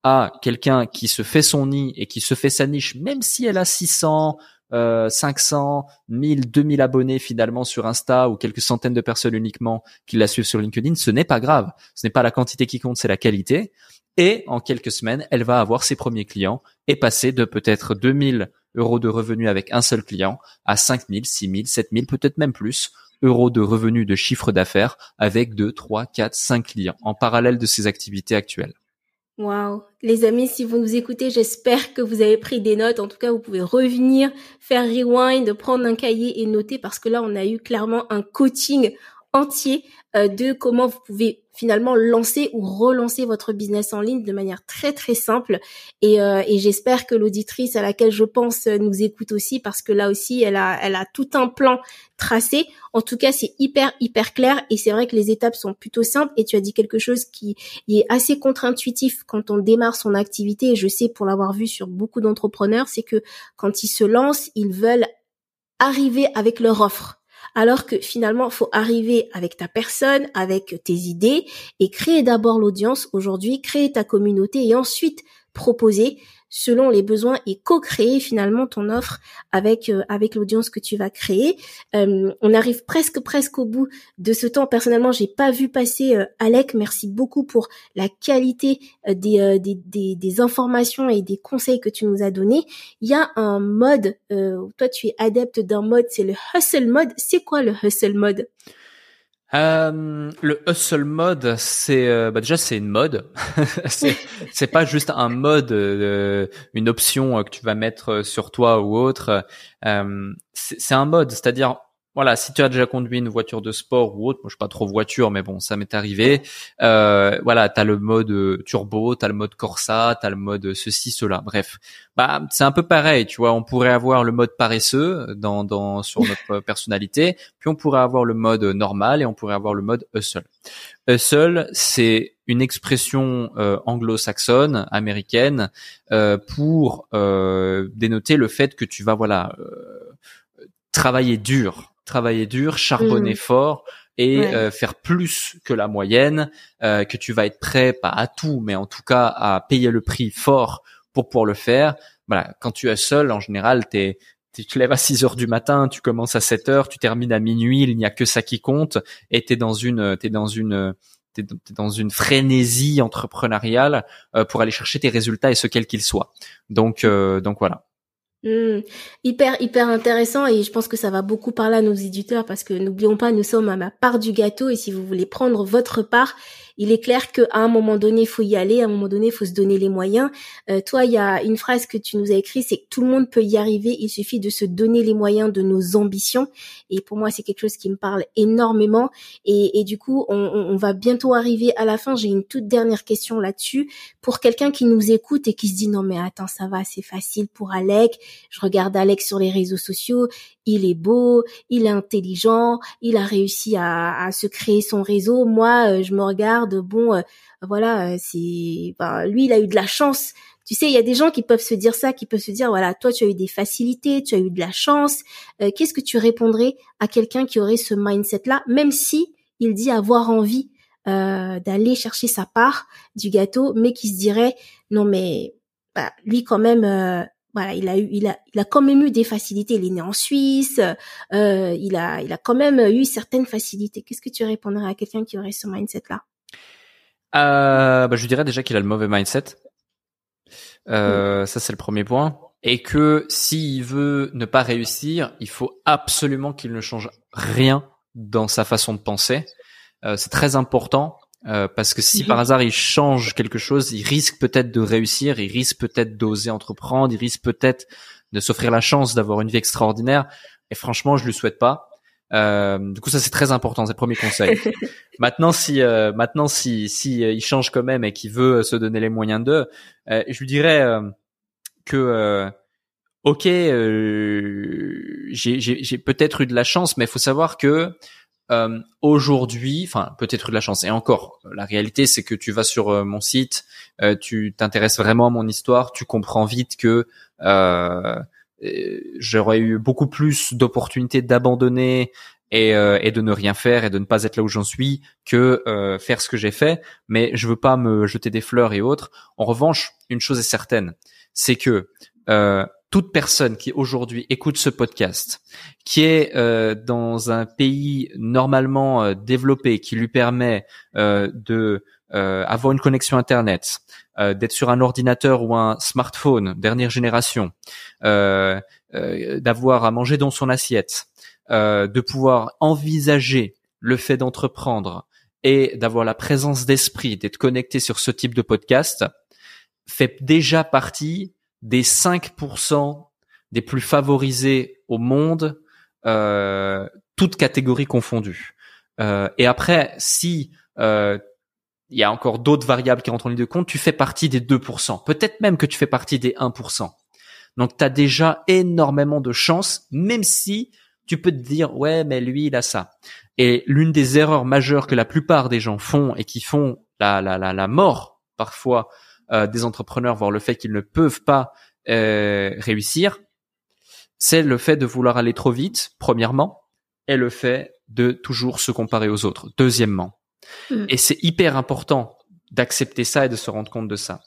à quelqu'un qui se fait son nid et qui se fait sa niche, même si elle a 600, euh, 500, 1000, 2000 abonnés finalement sur Insta ou quelques centaines de personnes uniquement qui la suivent sur LinkedIn, ce n'est pas grave. Ce n'est pas la quantité qui compte, c'est la qualité. Et en quelques semaines, elle va avoir ses premiers clients et passer de peut-être 2000 euros de revenus avec un seul client à 5000, 6000, 7000, peut-être même plus euros de revenus de chiffre d'affaires avec 2, 3, 4, 5 clients en parallèle de ses activités actuelles. Wow. Les amis, si vous nous écoutez, j'espère que vous avez pris des notes. En tout cas, vous pouvez revenir, faire rewind, prendre un cahier et noter parce que là, on a eu clairement un coaching entier euh, de comment vous pouvez finalement lancer ou relancer votre business en ligne de manière très très simple. Et, euh, j'espère que l'auditrice à laquelle je pense euh, nous écoute aussi parce que là aussi elle a elle a tout un plan tracé. En tout cas c'est hyper hyper clair. Et c'est vrai que les étapes sont plutôt simples. Et tu as dit quelque chose qui est assez contre-intuitif quand on démarre son activité. Et je sais pour l'avoir vu sur beaucoup d'entrepreneurs c'est que quand ils se lancent ils veulent arriver avec leur offre alors que finalement, faut arriver avec ta personne, avec tes idées et créer d'abord l'audience aujourd'hui, créer ta communauté et ensuite proposer selon les besoins et co-créer finalement ton offre avec euh, avec l'audience que tu vas créer. Euh, on arrive presque presque au bout de ce temps. Personnellement, j'ai pas vu passer euh, Alec. Merci beaucoup pour la qualité des, des, des, des, informations et des conseils que tu nous as donnés. Il y a un mode. toi, tu es adepte d'un mode. C'est le hustle mode. C'est quoi le hustle mode? Euh, le hustle mode, c'est euh, bah déjà c'est une mode. c'est pas juste un mode, euh, une option que tu vas mettre sur toi ou autre. c'est un mode, c'est-à-dire voilà, si tu as déjà conduit une voiture de sport ou autre, moi je suis pas trop voiture, mais bon, ça m'est arrivé. Euh, voilà, t'as le mode euh, turbo, t'as le mode Corsa, t'as le mode ceci, cela. Bref, bah c'est un peu pareil, tu vois. On pourrait avoir le mode paresseux dans, dans sur notre personnalité, puis on pourrait avoir le mode normal et on pourrait avoir le mode hustle. Hustle, c'est une expression euh, anglo-saxonne, américaine, euh, pour euh, dénoter le fait que tu vas voilà travailler dur travailler dur, charbonner mmh. fort et euh, faire plus que la moyenne, euh, que tu vas être prêt, pas à tout, mais en tout cas à payer le prix fort pour pouvoir le faire. Voilà, quand tu es seul, en général, t'es tu te lèves à 6 heures du matin, tu commences à 7 heures, tu termines à minuit, il n'y a que ça qui compte, et t'es dans une, t'es dans une, t'es dans une frénésie entrepreneuriale euh, pour aller chercher tes résultats et ce quel qu'ils soient. Donc, donc voilà. Mmh. Hyper, hyper intéressant et je pense que ça va beaucoup parler à nos éditeurs parce que n'oublions pas, nous sommes à ma part du gâteau et si vous voulez prendre votre part, il est clair qu'à un moment donné, faut y aller, à un moment donné, faut se donner les moyens. Euh, toi, il y a une phrase que tu nous as écrite, c'est que tout le monde peut y arriver, il suffit de se donner les moyens de nos ambitions. Et pour moi, c'est quelque chose qui me parle énormément. Et, et du coup, on, on, va bientôt arriver à la fin. J'ai une toute dernière question là-dessus. Pour quelqu'un qui nous écoute et qui se dit, non mais attends, ça va, c'est facile pour Alec. Je regarde Alec sur les réseaux sociaux, il est beau, il est intelligent, il a réussi à, à se créer son réseau. Moi, euh, je me regarde, bon, euh, voilà, euh, c'est, lui, il a eu de la chance. Tu sais, il y a des gens qui peuvent se dire ça, qui peuvent se dire, voilà, toi, tu as eu des facilités, tu as eu de la chance. Qu'est-ce que tu répondrais à quelqu'un qui aurait ce mindset-là, même si il dit avoir envie d'aller chercher sa part du gâteau, mais qui se dirait, non mais bah, lui quand même voilà, il a eu, il a, il a quand même eu des facilités. Il est né en Suisse. Euh, il a, il a quand même eu certaines facilités. Qu'est-ce que tu répondrais à quelqu'un qui aurait ce mindset-là? Euh, bah, je dirais déjà qu'il a le mauvais mindset. Euh, Ça, c'est le premier point. et que s'il veut ne pas réussir, il faut absolument qu'il ne change rien dans sa façon de penser. Euh, c'est très important euh, parce que si par hasard il change quelque chose, il risque peut-être de réussir, il risque peut-être d'oser entreprendre, il risque peut-être de s'offrir la chance d'avoir une vie extraordinaire. Et franchement, je lui souhaite pas. Euh, du coup, ça c'est très important, c'est le premier conseil. maintenant, si euh, maintenant si si euh, il change quand même et qu'il veut se donner les moyens de, je lui dirais que ok, j'ai peut-être eu de la chance, mais il faut savoir que aujourd'hui, enfin peut-être eu de la chance. Et encore, la réalité c'est que tu vas sur mon site, tu t'intéresses vraiment à mon histoire, tu comprends vite que j'aurais eu beaucoup plus d'opportunités d'abandonner et, euh, et, de ne rien faire et de ne pas être là où j'en suis que euh, faire ce que j'ai fait. Mais je veux pas me jeter des fleurs et autres. En revanche, une chose est certaine, c'est que euh, toute personne qui aujourd'hui écoute ce podcast, qui est euh, dans un pays normalement euh, développé, qui lui permet euh, de avoir une connexion internet, d'être sur un ordinateur ou un smartphone dernière génération, d'avoir à manger dans son assiette, de pouvoir envisager le fait d'entreprendre et d'avoir la présence d'esprit, d'être connecté sur ce type de podcast, fait déjà partie des 5% des plus favorisés au monde, euh, toutes catégories confondues. Euh, et après, si euh, il y a encore d'autres variables qui rentrent en ligne de compte, tu fais partie des 2%. Peut-être même que tu fais partie des 1%. Donc tu as déjà énormément de chance, même si tu peux te dire ouais mais lui il a ça. Et l'une des erreurs majeures que la plupart des gens font et qui font la, la, la, la mort parfois euh, des entrepreneurs, voire le fait qu'ils ne peuvent pas euh, réussir, c'est le fait de vouloir aller trop vite, premièrement, et le fait de toujours se comparer aux autres, deuxièmement. Hmm. Et c'est hyper important d'accepter ça et de se rendre compte de ça.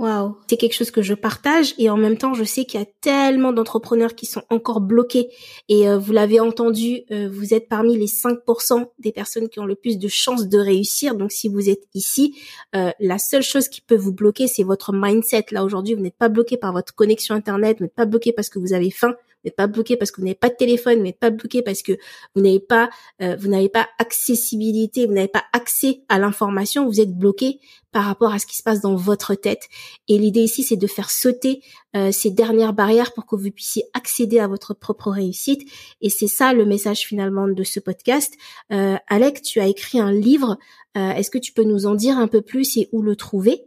Waouh, c'est quelque chose que je partage et en même temps, je sais qu'il y a tellement d'entrepreneurs qui sont encore bloqués et euh, vous l'avez entendu, euh, vous êtes parmi les 5% des personnes qui ont le plus de chances de réussir. Donc si vous êtes ici, euh, la seule chose qui peut vous bloquer, c'est votre mindset. Là aujourd'hui, vous n'êtes pas bloqué par votre connexion internet, vous n'êtes pas bloqué parce que vous avez faim, n'êtes pas bloqué parce que vous n'avez pas de téléphone, vous n'êtes pas bloqué parce que vous n'avez pas, euh, vous n'avez pas accessibilité, vous n'avez pas accès à l'information, vous êtes bloqué par rapport à ce qui se passe dans votre tête. Et l'idée ici, c'est de faire sauter euh, ces dernières barrières pour que vous puissiez accéder à votre propre réussite. Et c'est ça le message finalement de ce podcast. Euh, Alec, tu as écrit un livre. Euh, est-ce que tu peux nous en dire un peu plus et où le trouver?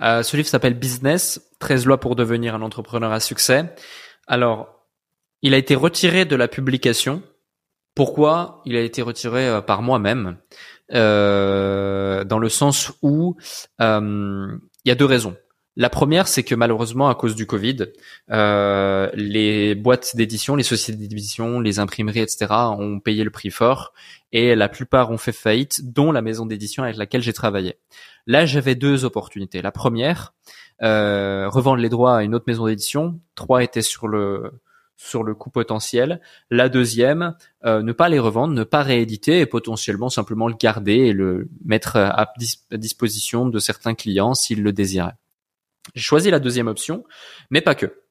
Ce livre s'appelle Business, 13 lois pour devenir un entrepreneur à succès. Alors, il a été retiré de la publication. Pourquoi Il a été retiré euh, par moi-même, euh, dans le sens où euh, il y a deux raisons. La première, c'est que malheureusement, à cause du Covid, les boîtes d'édition, les sociétés d'édition, les imprimeries, etc., ont payé le prix fort et la plupart ont fait faillite, dont la maison d'édition avec laquelle j'ai travaillé. Là, j'avais deux opportunités. La première, euh, revendre les droits à une autre maison d'édition. Trois étaient sur le sur le coût potentiel. La deuxième, euh, ne pas les revendre, ne pas rééditer et potentiellement simplement le garder et le mettre à, disposition de certains clients s'ils le désiraient. J'ai choisi la deuxième option, mais pas que.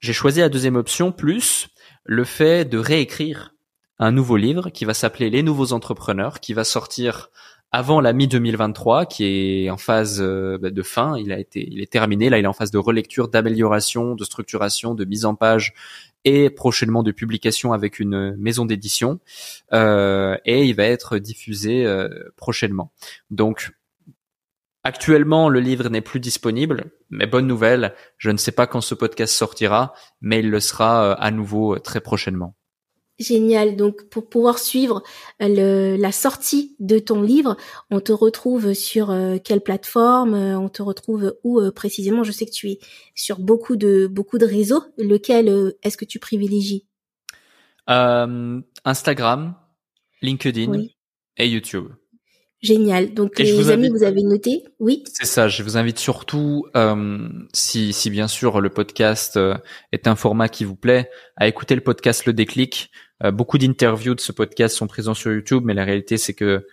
J'ai choisi la deuxième option plus le fait de réécrire un nouveau livre qui va s'appeler Les nouveaux entrepreneurs, qui va sortir avant la mi 2023 qui est en phase euh, bah, de fin. Il a été, il est terminé. Là, il est en phase de relecture, d'amélioration, de structuration, de mise en page et prochainement de publication avec une maison d'édition. Euh, et il va être diffusé euh, prochainement. Donc Actuellement, le livre n'est plus disponible, mais bonne nouvelle, je ne sais pas quand ce podcast sortira, mais il le sera à nouveau très prochainement. Génial. Donc, pour pouvoir suivre euh, la sortie de ton livre, on te retrouve sur euh, quelle plateforme euh, On te retrouve où précisément? Je sais que tu es sur beaucoup de beaucoup de réseaux. Lequel est-ce que tu privilégies? Instagram, LinkedIn et YouTube. Génial. Donc les amis, vous avez noté, oui C'est ça. Je vous invite surtout, si, si bien sûr le podcast est un format qui vous plaît, à écouter le podcast Le Déclic. Beaucoup d'interviews de ce podcast sont présents sur YouTube, mais la réalité c'est que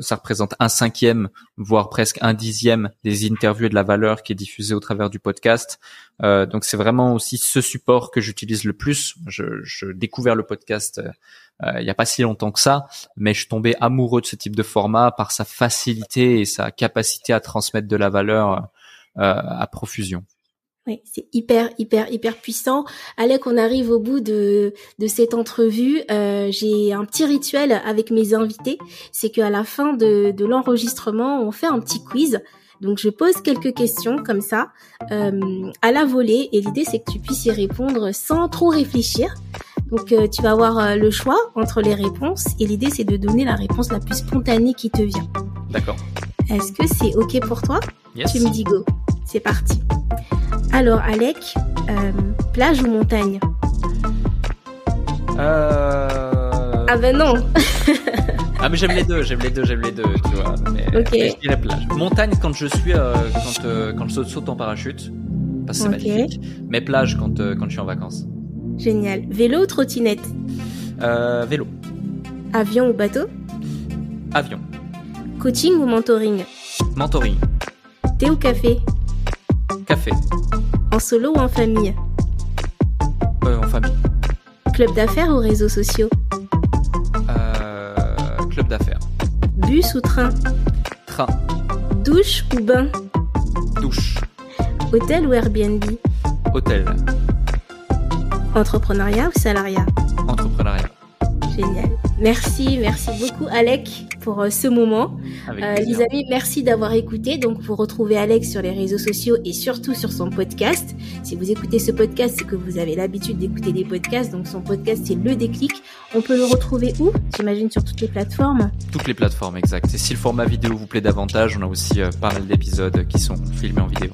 ça représente un cinquième, voire presque un dixième des interviews et de la valeur qui est diffusée au travers du podcast. donc c'est vraiment aussi ce support que j'utilise le plus. Je, je le podcast il n'y a pas si longtemps que ça, mais je suis tombé amoureux de ce type de format par sa facilité et sa capacité à transmettre de la valeur à profusion. Oui, c'est hyper, hyper, hyper puissant. Alec, on arrive au bout de, de cette entrevue. Euh, j'ai un petit rituel avec mes invités. C'est qu'à la fin de, de l'enregistrement, on fait un petit quiz. Donc, je pose quelques questions comme ça, euh, à la volée. Et l'idée, c'est que tu puisses y répondre sans trop réfléchir. Donc, euh, tu vas avoir euh, le choix entre les réponses. Et l'idée, c'est de donner la réponse la plus spontanée qui te vient. D'accord. Est-ce que c'est OK pour toi? Yes. Tu me dis go. C'est parti. Alors, Alec, euh, plage ou montagne euh... Ah ben non Ah mais j'aime les deux, j'aime les deux, j'aime les deux, tu vois. Mais, Ok. mais je dirais plage. Montagne quand je suis, euh, quand, euh, quand je saute en parachute, parce que c'est magnifique. Mais plage quand, euh, quand je suis en vacances. Génial. Vélo ou trottinette Euh, vélo, Avion ou bateau avion, Coaching ou mentoring mentoring, Thé ou café En solo ou en famille euh, en famille, Club d'affaires ou réseaux sociaux euh, club d'affaires, Bus ou train train, Douche ou bain douche, Hôtel ou Airbnb hôtel, Entrepreneuriat ou salariat entrepreneuriat. Génial. Merci, merci beaucoup Alec pour euh, ce moment. Euh, les amis, merci d'avoir écouté. Donc, vous retrouvez Alex sur les réseaux sociaux et surtout sur son podcast. Si vous écoutez ce podcast, c'est que vous avez l'habitude d'écouter des podcasts. Donc, son podcast, c'est Le Déclic. On peut le retrouver où J'imagine sur toutes les plateformes? Toutes les plateformes, exact. Et si le format vidéo vous plaît davantage, on a aussi euh, pas mal d'épisodes qui sont filmés en vidéo.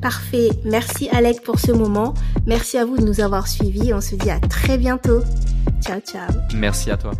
Parfait. Merci Alec pour ce moment. Merci à vous de nous avoir suivis. On se dit à très bientôt. Ciao, ciao. Merci à toi.